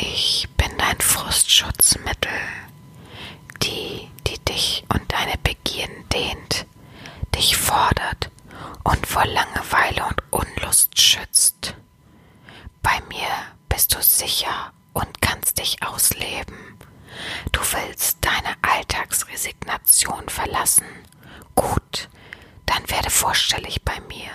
Ich bin dein Frustschutzmittel, die, die dich und deine Begierden dehnt, dich fordert und vor Langeweile und Unlust schützt. Bei mir bist du sicher und kannst dich ausleben. Du willst deine Alltagsresignation verlassen. Gut, dann werde vorstellig bei mir.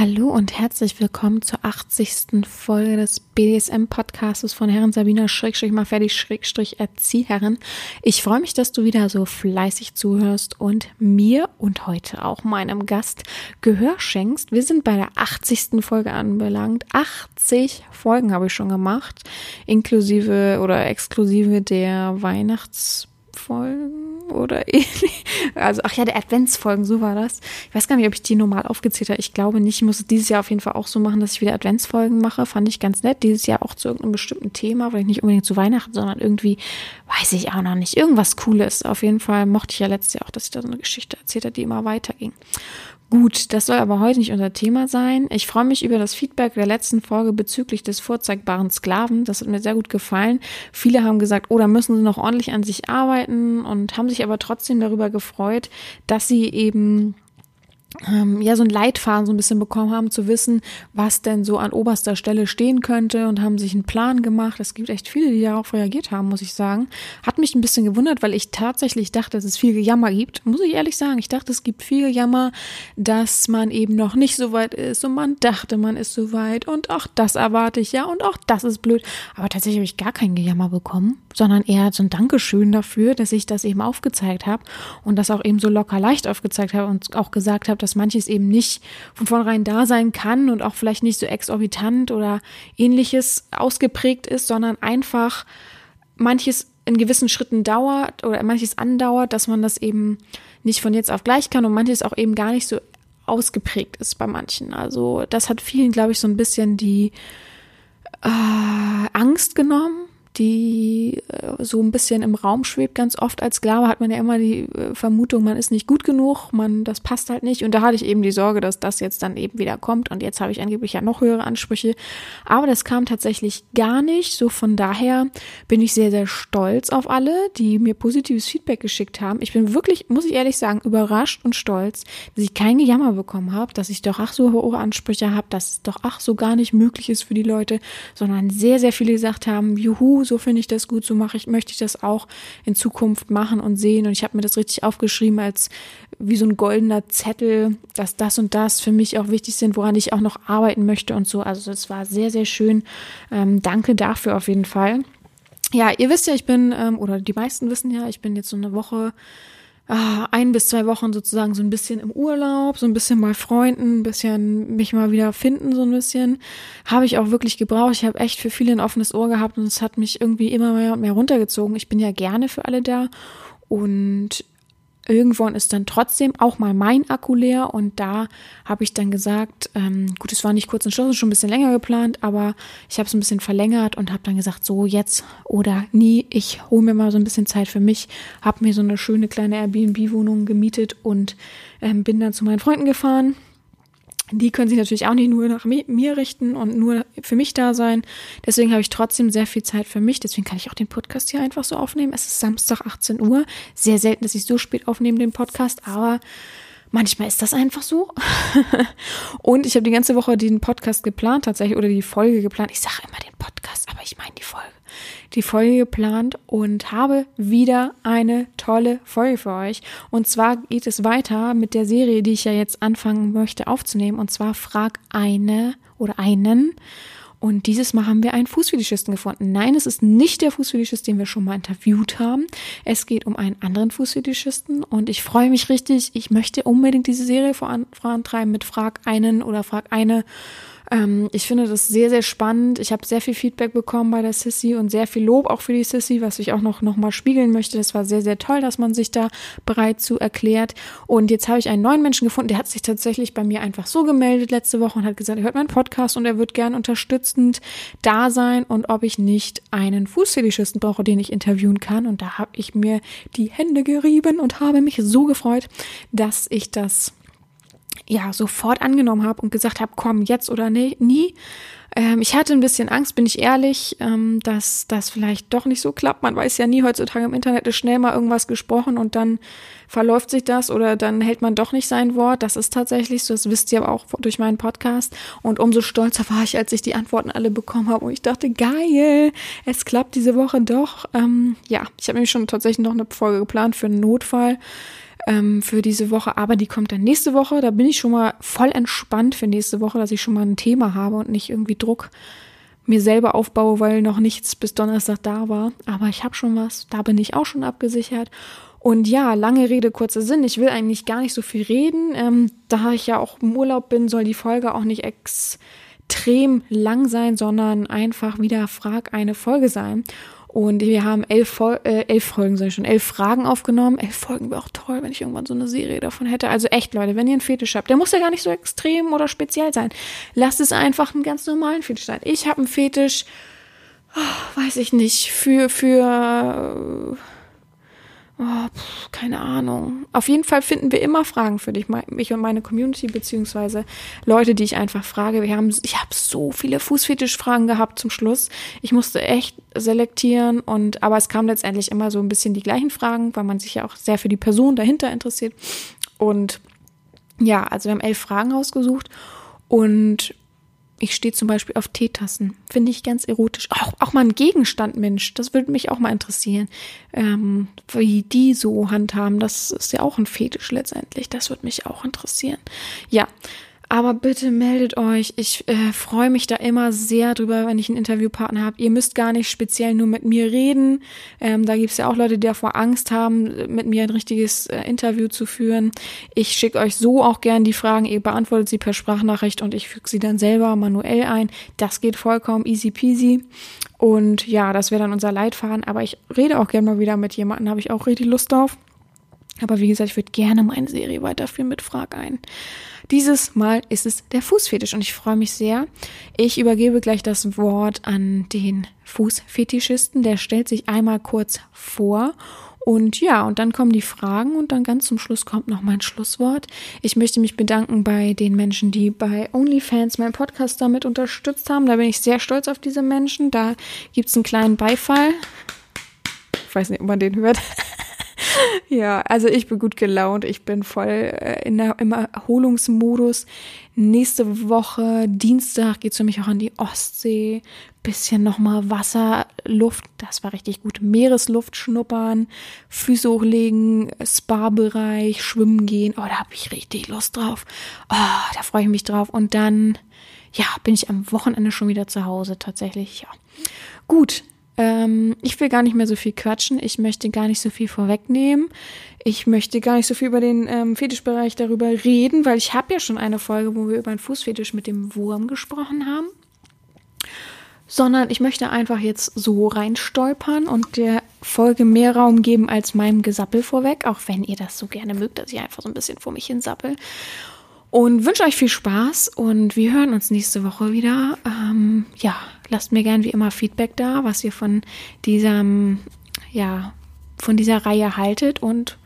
Hallo und herzlich willkommen zur 80. Folge des BDSM-Podcastes von Herren Sabina Schrägstrich mal fertig Schrägstrich Erzieherin. Ich freue mich, dass du wieder so fleißig zuhörst und mir und heute auch meinem Gast Gehör schenkst. Wir sind bei der 80. Folge anbelangt. 80 Folgen habe ich schon gemacht, inklusive oder exklusive der Weihnachts Folgen oder ähnlich. Also, ach ja, der Adventsfolgen, so war das. Ich weiß gar nicht, ob ich die normal aufgezählt habe. Ich glaube nicht. Ich muss es dieses Jahr auf jeden Fall auch so machen, dass ich wieder Adventsfolgen mache. Fand ich ganz nett. Dieses Jahr auch zu irgendeinem bestimmten Thema, vielleicht nicht unbedingt zu Weihnachten, sondern irgendwie, weiß ich auch noch nicht. Irgendwas Cooles. Auf jeden Fall mochte ich ja letztes Jahr auch, dass ich da so eine Geschichte erzählt habe, die immer weiterging. Gut, das soll aber heute nicht unser Thema sein. Ich freue mich über das Feedback der letzten Folge bezüglich des vorzeigbaren Sklaven. Das hat mir sehr gut gefallen. Viele haben gesagt, oh, da müssen sie noch ordentlich an sich arbeiten und haben sich aber trotzdem darüber gefreut, dass sie eben ähm, ja so ein Leitfaden so ein bisschen bekommen haben, zu wissen, was denn so an oberster Stelle stehen könnte und haben sich einen Plan gemacht. Es gibt echt viele, die darauf reagiert haben, muss ich sagen. Hat mich ein bisschen gewundert, weil ich tatsächlich dachte, dass es viel Gejammer gibt. Muss ich ehrlich sagen, ich dachte, es gibt viel Gejammer, dass man eben noch nicht so weit ist und man dachte, man ist so weit und auch das erwarte ich ja und auch das ist blöd. Aber tatsächlich habe ich gar kein Gejammer bekommen, sondern eher so ein Dankeschön dafür, dass ich das eben aufgezeigt habe und das auch eben so locker leicht aufgezeigt habe und auch gesagt habe, dass manches eben nicht von vornherein da sein kann und auch vielleicht nicht so exorbitant oder ähnliches ausgeprägt ist, sondern einfach manches in gewissen Schritten dauert oder manches andauert, dass man das eben nicht von jetzt auf gleich kann und manches auch eben gar nicht so ausgeprägt ist bei manchen. Also das hat vielen, glaube ich, so ein bisschen die äh, Angst genommen die äh, so ein bisschen im Raum schwebt. Ganz oft als Sklave hat man ja immer die äh, Vermutung, man ist nicht gut genug, man, das passt halt nicht. Und da hatte ich eben die Sorge, dass das jetzt dann eben wieder kommt. Und jetzt habe ich angeblich ja noch höhere Ansprüche. Aber das kam tatsächlich gar nicht. So von daher bin ich sehr, sehr stolz auf alle, die mir positives Feedback geschickt haben. Ich bin wirklich, muss ich ehrlich sagen, überrascht und stolz, dass ich kein Gejammer bekommen habe, dass ich doch ach so hohe Ansprüche habe, dass es doch ach so gar nicht möglich ist für die Leute, sondern sehr, sehr viele gesagt haben, juhu, so finde ich das gut, so mache ich, möchte ich das auch in Zukunft machen und sehen. Und ich habe mir das richtig aufgeschrieben als wie so ein goldener Zettel, dass das und das für mich auch wichtig sind, woran ich auch noch arbeiten möchte und so. Also es war sehr, sehr schön. Ähm, danke dafür auf jeden Fall. Ja, ihr wisst ja, ich bin, ähm, oder die meisten wissen ja, ich bin jetzt so eine Woche ein bis zwei Wochen sozusagen so ein bisschen im Urlaub, so ein bisschen bei Freunden, ein bisschen mich mal wieder finden, so ein bisschen. Habe ich auch wirklich gebraucht. Ich habe echt für viele ein offenes Ohr gehabt und es hat mich irgendwie immer mehr und mehr runtergezogen. Ich bin ja gerne für alle da und irgendwann ist dann trotzdem auch mal mein Akku leer und da habe ich dann gesagt, ähm, gut, es war nicht kurz und schluss, schon ein bisschen länger geplant, aber ich habe es ein bisschen verlängert und habe dann gesagt, so jetzt oder nie, ich hole mir mal so ein bisschen Zeit für mich, habe mir so eine schöne kleine Airbnb-Wohnung gemietet und ähm, bin dann zu meinen Freunden gefahren die können sich natürlich auch nicht nur nach mir richten und nur für mich da sein. Deswegen habe ich trotzdem sehr viel Zeit für mich. Deswegen kann ich auch den Podcast hier einfach so aufnehmen. Es ist Samstag 18 Uhr. Sehr selten, dass ich so spät aufnehme, den Podcast, aber manchmal ist das einfach so. und ich habe die ganze Woche den Podcast geplant, tatsächlich, oder die Folge geplant. Ich sage immer den Podcast, aber ich meine die Folge die Folge geplant und habe wieder eine tolle Folge für euch. Und zwar geht es weiter mit der Serie, die ich ja jetzt anfangen möchte aufzunehmen. Und zwar Frag eine oder einen. Und dieses Mal haben wir einen Fußfetischisten gefunden. Nein, es ist nicht der Fußfetischist, den wir schon mal interviewt haben. Es geht um einen anderen Fußfetischisten und ich freue mich richtig. Ich möchte unbedingt diese Serie vorantreiben mit Frag einen oder Frag eine Ähm, ich finde das sehr, sehr spannend. Ich habe sehr viel Feedback bekommen bei der Sissy und sehr viel Lob auch für die Sissy, was ich auch noch, noch mal spiegeln möchte. Das war sehr, sehr toll, dass man sich da bereit zu erklärt. Und jetzt habe ich einen neuen Menschen gefunden, der hat sich tatsächlich bei mir einfach so gemeldet letzte Woche und hat gesagt, er hört meinen Podcast und er wird gern unterstützend da sein und ob ich nicht einen Fußfetischisten brauche, den ich interviewen kann. Und da habe ich mir die Hände gerieben und habe mich so gefreut, dass ich das ja sofort angenommen habe und gesagt habe, komm, jetzt oder nie. nie. Ähm, ich hatte ein bisschen Angst, bin ich ehrlich, ähm, dass das vielleicht doch nicht so klappt. Man weiß ja nie, heutzutage im Internet ist schnell mal irgendwas gesprochen und dann verläuft sich das oder dann hält man doch nicht sein Wort. Das ist tatsächlich so, das wisst ihr aber auch durch meinen Podcast. Und umso stolzer war ich, als ich die Antworten alle bekommen habe und ich dachte, geil, es klappt diese Woche doch. Ähm, ja, ich habe nämlich schon tatsächlich noch eine Folge geplant für einen Notfall ähm, für diese Woche, aber die kommt dann nächste Woche. Da bin ich schon mal voll entspannt für nächste Woche, dass ich schon mal ein Thema habe und nicht irgendwie Druck mir selber aufbaue, weil noch nichts bis Donnerstag da war. Aber ich habe schon was, da bin ich auch schon abgesichert. Und ja, lange Rede, kurzer Sinn. Ich will eigentlich gar nicht so viel reden. Ähm, da ich ja auch im Urlaub bin, soll die Folge auch nicht extrem lang sein, sondern einfach wieder Frag eine Folge sein. Und wir haben elf, Fol äh, elf Folgen, sag ich schon, elf Fragen aufgenommen. Elf Folgen wäre auch toll, wenn ich irgendwann so eine Serie davon hätte. Also echt, Leute, wenn ihr einen Fetisch habt, der muss ja gar nicht so extrem oder speziell sein. Lasst es einfach einen ganz normalen Fetisch sein. Ich habe einen Fetisch, oh, weiß ich nicht, für, für Oh, pff, keine Ahnung. Auf jeden Fall finden wir immer Fragen für dich, mich und meine Community, beziehungsweise Leute, die ich einfach frage. Wir haben, ich habe so viele Fußfetischfragen gehabt zum Schluss. Ich musste echt selektieren und, aber es kamen letztendlich immer so ein bisschen die gleichen Fragen, weil man sich ja auch sehr für die Person dahinter interessiert. Und ja, also wir haben elf Fragen ausgesucht und ich stehe zum Beispiel auf Teetassen. Finde ich ganz erotisch. Auch, auch mal ein Gegenstand, Mensch. Das würde mich auch mal interessieren. Ähm, wie die so handhaben. Das ist ja auch ein Fetisch letztendlich. Das würde mich auch interessieren. Ja, aber bitte meldet euch. Ich äh, freue mich da immer sehr drüber, wenn ich einen Interviewpartner habe. Ihr müsst gar nicht speziell nur mit mir reden. Ähm, da gibt es ja auch Leute, die davor Angst haben, mit mir ein richtiges äh, Interview zu führen. Ich schicke euch so auch gern die Fragen. Ihr beantwortet sie per Sprachnachricht und ich füge sie dann selber manuell ein. Das geht vollkommen easy peasy. Und ja, das wäre dann unser Leitfaden. Aber ich rede auch gern mal wieder mit jemandem, habe ich auch richtig Lust drauf. Aber wie gesagt, ich würde gerne meine Serie weiterführen mit Frag ein. Dieses Mal ist es der Fußfetisch und ich freue mich sehr. Ich übergebe gleich das Wort an den Fußfetischisten. Der stellt sich einmal kurz vor und ja, und dann kommen die Fragen und dann ganz zum Schluss kommt noch mein Schlusswort. Ich möchte mich bedanken bei den Menschen, die bei OnlyFans meinen Podcast damit unterstützt haben. Da bin ich sehr stolz auf diese Menschen. Da gibt's einen kleinen Beifall. Ich weiß nicht, ob man den hört. ja, also ich bin gut gelaunt. Ich bin voll äh, in der, im Erholungsmodus. Nächste Woche, Dienstag, geht's für mich auch an die Ostsee. Bisschen nochmal Wasser, Luft, das war richtig gut. Meeresluft schnuppern, Füße hochlegen, Spa-Bereich, schwimmen gehen. Oh, da habe ich richtig Lust drauf. Oh, da freue ich mich drauf. Und dann, ja, bin ich am Wochenende schon wieder zu Hause tatsächlich. Ja. Gut, ähm, ich will gar nicht mehr so viel quatschen. Ich möchte gar nicht so viel vorwegnehmen. Ich möchte gar nicht so viel über den ähm, Fetischbereich darüber reden, weil ich habe ja schon eine Folge, wo wir über einen Fußfetisch mit dem Wurm gesprochen haben. Sondern ich möchte einfach jetzt so reinstolpern und der Folge mehr Raum geben als meinem Gesappel vorweg, auch wenn ihr das so gerne mögt, dass ich einfach so ein bisschen vor mich hin sappel. Und wünsche euch viel Spaß und wir hören uns nächste Woche wieder. Ähm, ja, lasst mir gern wie immer Feedback da, was ihr von diesem, ja, von dieser Reihe haltet und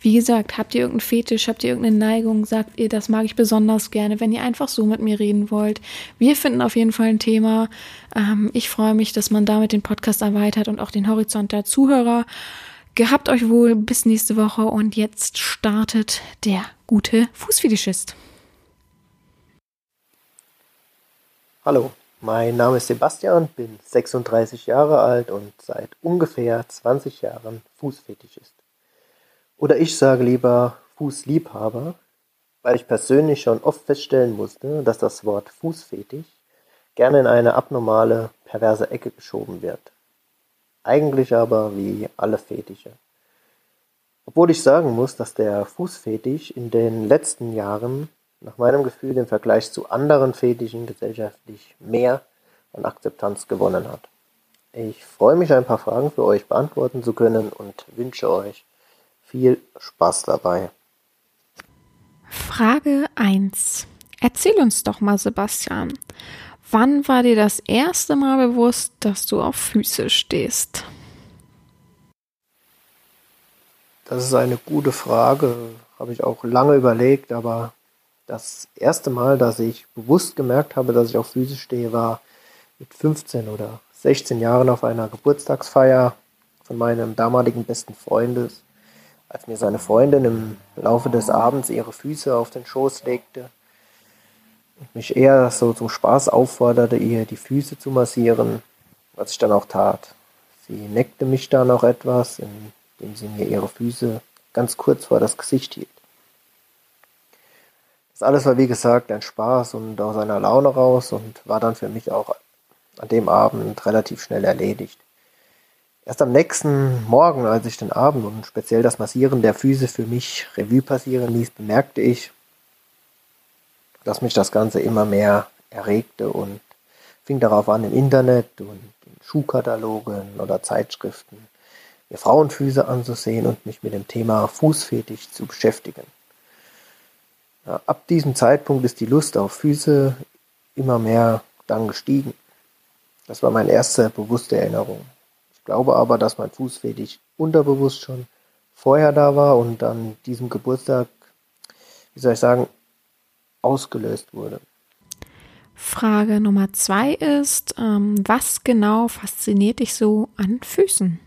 wie gesagt, habt ihr irgendeinen Fetisch, habt ihr irgendeine Neigung, sagt ihr, das mag ich besonders gerne, wenn ihr einfach so mit mir reden wollt. Wir finden auf jeden Fall ein Thema. Ähm, ich freue mich, dass man damit den Podcast erweitert und auch den Horizont der Zuhörer. Gehabt euch wohl bis nächste Woche und jetzt startet der gute Fußfetischist. Hallo, mein Name ist Sebastian, bin 36 Jahre alt und seit ungefähr 20 Jahren Fußfetischist. Oder ich sage lieber Fußliebhaber, weil ich persönlich schon oft feststellen musste, dass das Wort Fußfetisch gerne in eine abnormale, perverse Ecke geschoben wird. Eigentlich aber wie alle Fetische. Obwohl ich sagen muss, dass der Fußfetisch in den letzten Jahren nach meinem Gefühl im Vergleich zu anderen Fetischen gesellschaftlich mehr an Akzeptanz gewonnen hat. Ich freue mich, ein paar Fragen für euch beantworten zu können und wünsche euch viel Spaß dabei. Frage 1. Erzähl uns doch mal, Sebastian. Wann war dir das erste Mal bewusst, dass du auf Füße stehst? Das ist eine gute Frage, habe ich auch lange überlegt, aber das erste Mal, dass ich bewusst gemerkt habe, dass ich auf Füße stehe, war mit 15 oder 16 Jahren auf einer Geburtstagsfeier von meinem damaligen besten Freundes, als mir seine Freundin im Laufe des Abends ihre Füße auf den Schoß legte und mich eher so zum Spaß aufforderte, ihr die Füße zu massieren, was ich dann auch tat. Sie neckte mich dann noch etwas, indem sie mir ihre Füße ganz kurz vor das Gesicht hielt. Das alles war wie gesagt ein Spaß und aus einer Laune raus und war dann für mich auch an dem Abend relativ schnell erledigt. Erst am nächsten Morgen, als ich den Abend und speziell das Massieren der Füße für mich Revue passieren ließ, bemerkte ich, dass mich das Ganze immer mehr erregte und fing darauf an, im Internet und in Schuhkatalogen oder Zeitschriften mir Frauenfüße anzusehen und mich mit dem Thema Fußfetisch zu beschäftigen. Ab diesem Zeitpunkt ist die Lust auf Füße immer mehr dann gestiegen. Das war meine erste bewusste Erinnerung. Ich glaube aber, dass mein Fußfetisch unterbewusst schon vorher da war und an diesem Geburtstag, wie soll ich sagen, ausgelöst wurde. Frage Nummer zwei ist, ähm, was genau fasziniert dich so an Füßen?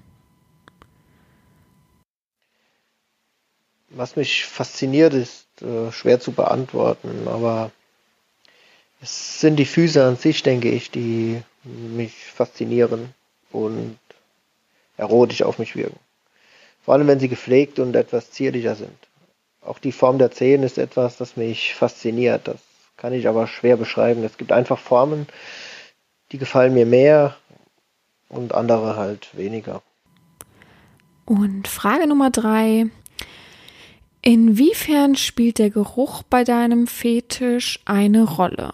Was mich fasziniert, ist äh, schwer zu beantworten, aber es sind die Füße an sich, denke ich, die mich faszinieren und erotisch auf mich wirken. Vor allem, wenn sie gepflegt und etwas zierlicher sind. Auch die Form der Zehen ist etwas, das mich fasziniert. Das kann ich aber schwer beschreiben. Es gibt einfach Formen, die gefallen mir mehr und andere halt weniger. Und Frage Nummer drei. Inwiefern spielt der Geruch bei deinem Fetisch eine Rolle?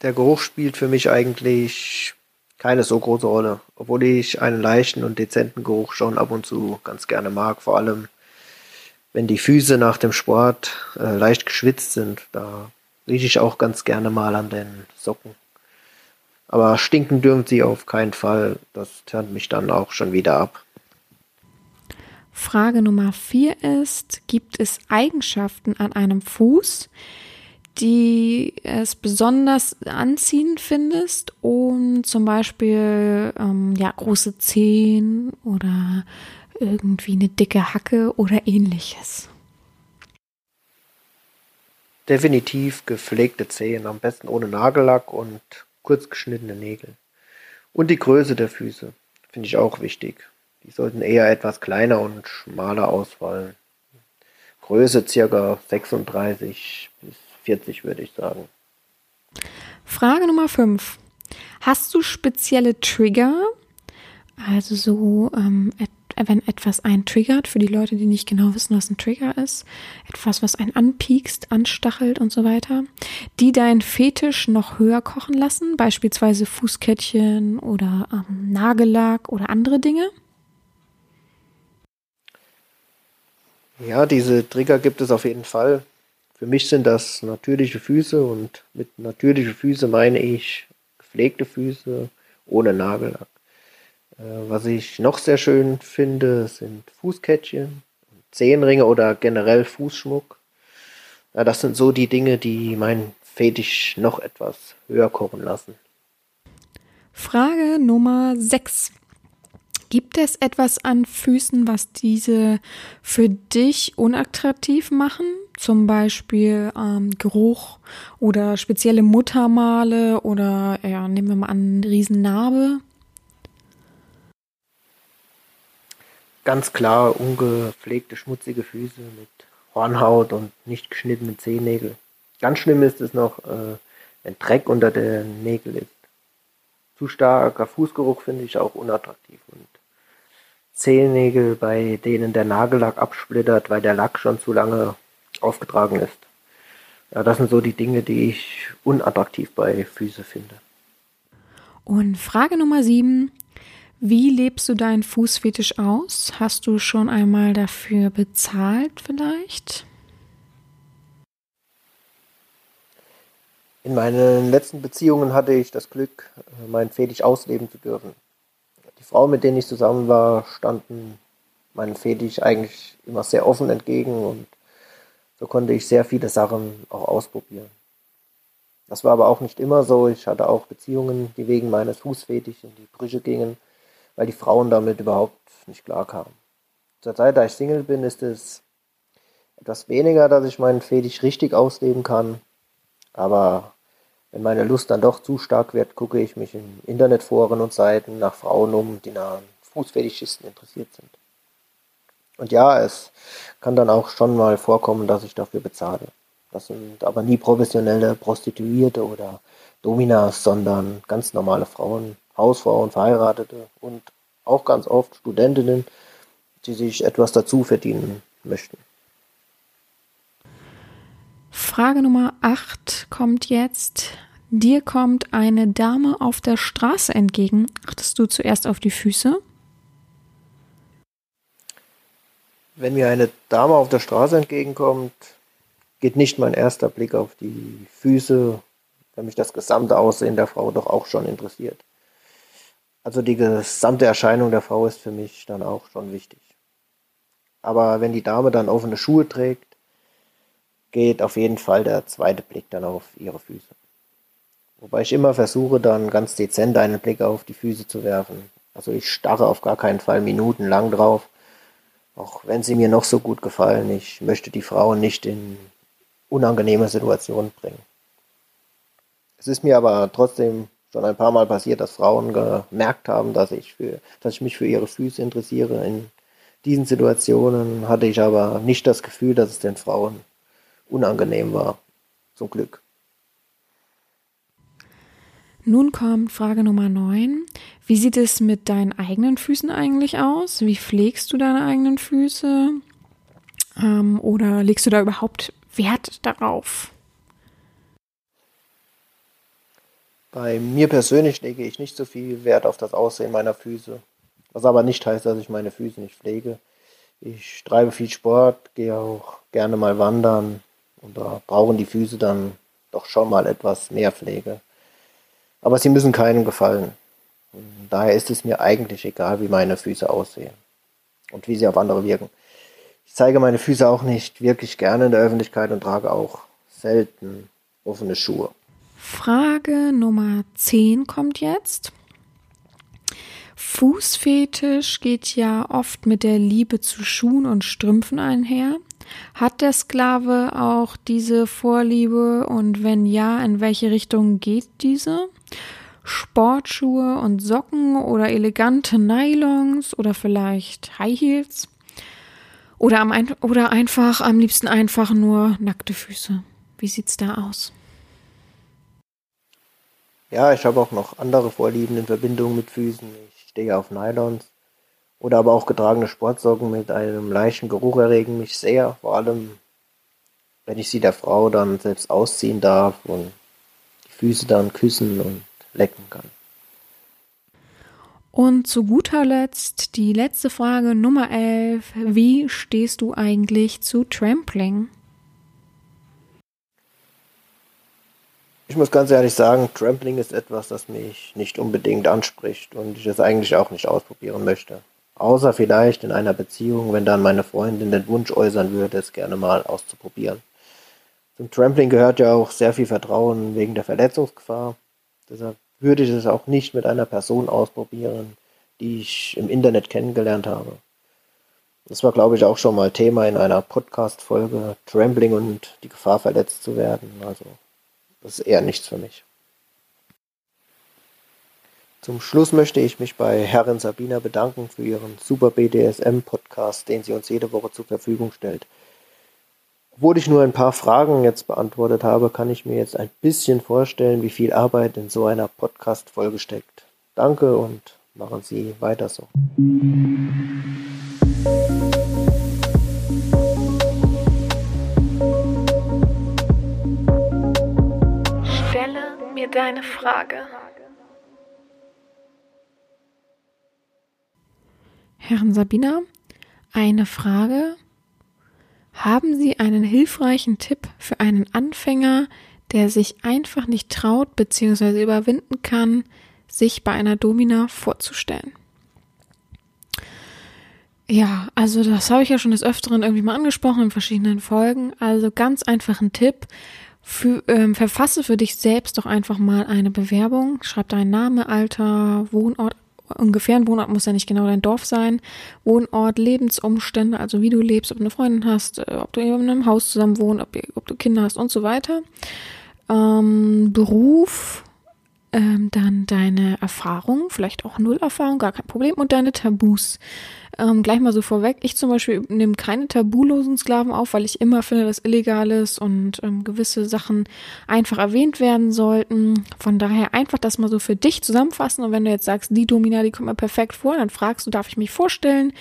Der Geruch spielt für mich eigentlich keine so große Rolle, obwohl ich einen leichten und dezenten Geruch schon ab und zu ganz gerne mag, vor allem wenn die Füße nach dem Sport äh, leicht geschwitzt sind, da rieche ich auch ganz gerne mal an den Socken. Aber stinken dürfen sie auf keinen Fall, das turnt mich dann auch schon wieder ab. Frage Nummer vier ist, gibt es Eigenschaften an einem Fuß, die es besonders anziehend findest, um zum Beispiel ähm, ja, große Zehen oder irgendwie eine dicke Hacke oder ähnliches. Definitiv gepflegte Zehen, am besten ohne Nagellack und kurz geschnittene Nägel. Und die Größe der Füße finde ich auch wichtig. Die sollten eher etwas kleiner und schmaler ausfallen. Größe circa 36 bis 40 würde ich sagen. Frage Nummer 5. Hast du spezielle Trigger? Also so, ähm, wenn etwas einen triggert, für die Leute, die nicht genau wissen, was ein Trigger ist, etwas, was einen anpiekst, anstachelt und so weiter, die deinen Fetisch noch höher kochen lassen, beispielsweise Fußkettchen oder ähm, Nagellack oder andere Dinge? Ja, diese Trigger gibt es auf jeden Fall. Für mich sind das natürliche Füße und mit natürliche Füße meine ich gepflegte Füße ohne Nagellack. Äh, was ich noch sehr schön finde, sind Fußkettchen, Zehenringe oder generell Fußschmuck. Ja, das sind so die Dinge, die meinen Fetisch noch etwas höher kochen lassen. Frage Nummer 6. Gibt es etwas an Füßen, was diese für dich unattraktiv machen? Zum Beispiel ähm, Geruch oder spezielle Muttermale oder ja, nehmen wir mal an, eine Riesennarbe? Ganz klar ungepflegte, schmutzige Füße mit Hornhaut und nicht geschnittenen Zehennägel. Ganz schlimm ist es noch, äh, wenn Dreck unter den Nägeln ist. Zu starker Fußgeruch finde ich auch unattraktiv und Zehennägel, bei denen der Nagellack absplittert, weil der Lack schon zu lange aufgetragen ist. Ja, das sind so die Dinge, die ich unattraktiv bei Füße finde. Und Frage Nummer sieben. Wie lebst du deinen Fußfetisch aus? Hast du schon einmal dafür bezahlt vielleicht? In meinen letzten Beziehungen hatte ich das Glück, meinen Fetisch ausleben zu dürfen. Die Frauen, mit denen ich zusammen war, standen meinem Fetisch eigentlich immer sehr offen entgegen und so konnte ich sehr viele Sachen auch ausprobieren. Das war aber auch nicht immer so. Ich hatte auch Beziehungen, die wegen meines Fußfetischs in die Brüche gingen, weil die Frauen damit überhaupt nicht klarkamen. Zur Zeit, da ich Single bin, ist es etwas weniger, dass ich meinen Fetisch richtig ausleben kann. Aber wenn meine Lust dann doch zu stark wird, gucke ich mich in Internetforen und Seiten nach Frauen um, die nach Fußfetischisten interessiert sind. Und ja, es kann dann auch schon mal vorkommen, dass ich dafür bezahle. Das sind aber nie professionelle Prostituierte oder Dominas, sondern ganz normale Frauen, Hausfrauen, Verheiratete und auch ganz oft Studentinnen, die sich etwas dazu verdienen möchten. Frage Nummer 8 kommt jetzt. Dir kommt eine Dame auf der Straße entgegen. Achtest du zuerst auf die Füße? Wenn mir eine Dame auf der Straße entgegenkommt, geht nicht mein erster Blick auf die Füße, weil mich das gesamte Aussehen der Frau doch auch schon interessiert. Also die gesamte Erscheinung der Frau ist für mich dann auch schon wichtig. Aber wenn die Dame dann offene Schuhe trägt, geht auf jeden Fall der zweite Blick dann auf ihre Füße. Wobei ich immer versuche, dann ganz dezent einen Blick auf die Füße zu werfen. Also ich starre auf gar keinen Fall minutenlang drauf, auch wenn sie mir noch so gut gefallen, ich möchte die Frauen nicht in unangenehme Situationen bringen. Es ist mir aber trotzdem schon ein paar Mal passiert, dass Frauen gemerkt haben, dass ich, für, dass ich mich für ihre Füße interessiere. In diesen Situationen hatte ich aber nicht das Gefühl, dass es den Frauen unangenehm war. Zum Glück. Nun kommt Frage Nummer 9. Wie sieht es mit deinen eigenen Füßen eigentlich aus? Wie pflegst du deine eigenen Füße? Ähm, oder legst du da überhaupt Wert darauf? Bei mir persönlich lege ich nicht so viel Wert auf das Aussehen meiner Füße. Was aber nicht heißt, dass ich meine Füße nicht pflege. Ich treibe viel Sport, gehe auch gerne mal wandern und da brauchen die Füße dann doch schon mal etwas mehr Pflege. Aber sie müssen keinem gefallen. Daher ist es mir eigentlich egal, wie meine Füße aussehen und wie sie auf andere wirken. Ich zeige meine Füße auch nicht wirklich gerne in der Öffentlichkeit und trage auch selten offene Schuhe. Frage Nummer 10 kommt jetzt. Fußfetisch geht ja oft mit der Liebe zu Schuhen und Strümpfen einher. Hat der Sklave auch diese Vorliebe und wenn ja, in welche Richtung geht diese? Sportschuhe und Socken oder elegante Nylons oder vielleicht High Heels? Oder, am, oder einfach am liebsten einfach nur nackte Füße. Wie sieht's da aus? Ja, ich habe auch noch andere Vorlieben in Verbindung mit Füßen. Ich stehe auf Nylons. Oder aber auch getragene Sportsocken mit einem leichten Geruch erregen mich sehr. Vor allem, wenn ich sie der Frau dann selbst ausziehen darf und Füße dann küssen und lecken kann. Und zu guter Letzt die letzte Frage Nummer 11. Wie stehst du eigentlich zu Trampling? Ich muss ganz ehrlich sagen, Trampling ist etwas, das mich nicht unbedingt anspricht und ich es eigentlich auch nicht ausprobieren möchte. Außer vielleicht in einer Beziehung, wenn dann meine Freundin den Wunsch äußern würde, es gerne mal auszuprobieren. Zum Trampling gehört ja auch sehr viel Vertrauen wegen der Verletzungsgefahr. Deshalb würde ich es auch nicht mit einer Person ausprobieren, die ich im Internet kennengelernt habe. Das war, glaube ich, auch schon mal Thema in einer Podcast-Folge, Trampling und die Gefahr, verletzt zu werden. Also, das ist eher nichts für mich. Zum Schluss möchte ich mich bei Herrin Sabina bedanken für ihren super BDSM-Podcast, den sie uns jede Woche zur Verfügung stellt. Obwohl ich nur ein paar Fragen jetzt beantwortet habe, kann ich mir jetzt ein bisschen vorstellen, wie viel Arbeit in so einer Podcast-Folge steckt. Danke und machen Sie weiter so. Stelle mir deine Frage. Herren Sabina, eine Frage. Haben Sie einen hilfreichen Tipp für einen Anfänger, der sich einfach nicht traut bzw. überwinden kann, sich bei einer Domina vorzustellen? Ja, also das habe ich ja schon des Öfteren irgendwie mal angesprochen in verschiedenen Folgen. Also ganz einfach ein Tipp. Für, ähm, verfasse für dich selbst doch einfach mal eine Bewerbung. Schreib deinen Name, Alter, Wohnort, ungefähr ein Wohnort muss ja nicht genau dein Dorf sein. Wohnort, Lebensumstände, also wie du lebst, ob du eine Freundin hast, äh, ob du in einem Haus zusammen wohnst, ob, ob du Kinder hast und so weiter. Ähm, Beruf, ähm, dann deine Erfahrung, vielleicht auch Nullerfahrung, gar kein Problem, und deine Tabus. Ähm, gleich mal so vorweg, ich zum Beispiel nehme keine tabulosen Sklaven auf, weil ich immer finde, dass illegal ist und ähm, gewisse Sachen einfach erwähnt werden sollten. Von daher einfach das mal so für dich zusammenfassen und wenn du jetzt sagst, die Domina, die kommt mir perfekt vor, dann fragst du, darf ich mich vorstellen?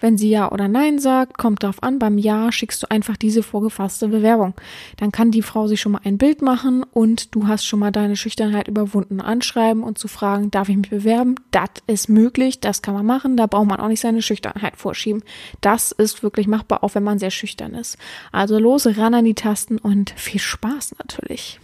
Wenn sie ja oder nein sagt, kommt darauf an, beim Ja schickst du einfach diese vorgefasste Bewerbung. Dann kann die Frau sich schon mal ein Bild machen und du hast schon mal deine Schüchternheit überwunden. Anschreiben und zu fragen, darf ich mich bewerben? Das ist möglich, das kann man machen, da braucht man auch nicht seine Schüchternheit vorschieben. Das ist wirklich machbar, auch wenn man sehr schüchtern ist. Also los, ran an die Tasten und viel Spaß natürlich.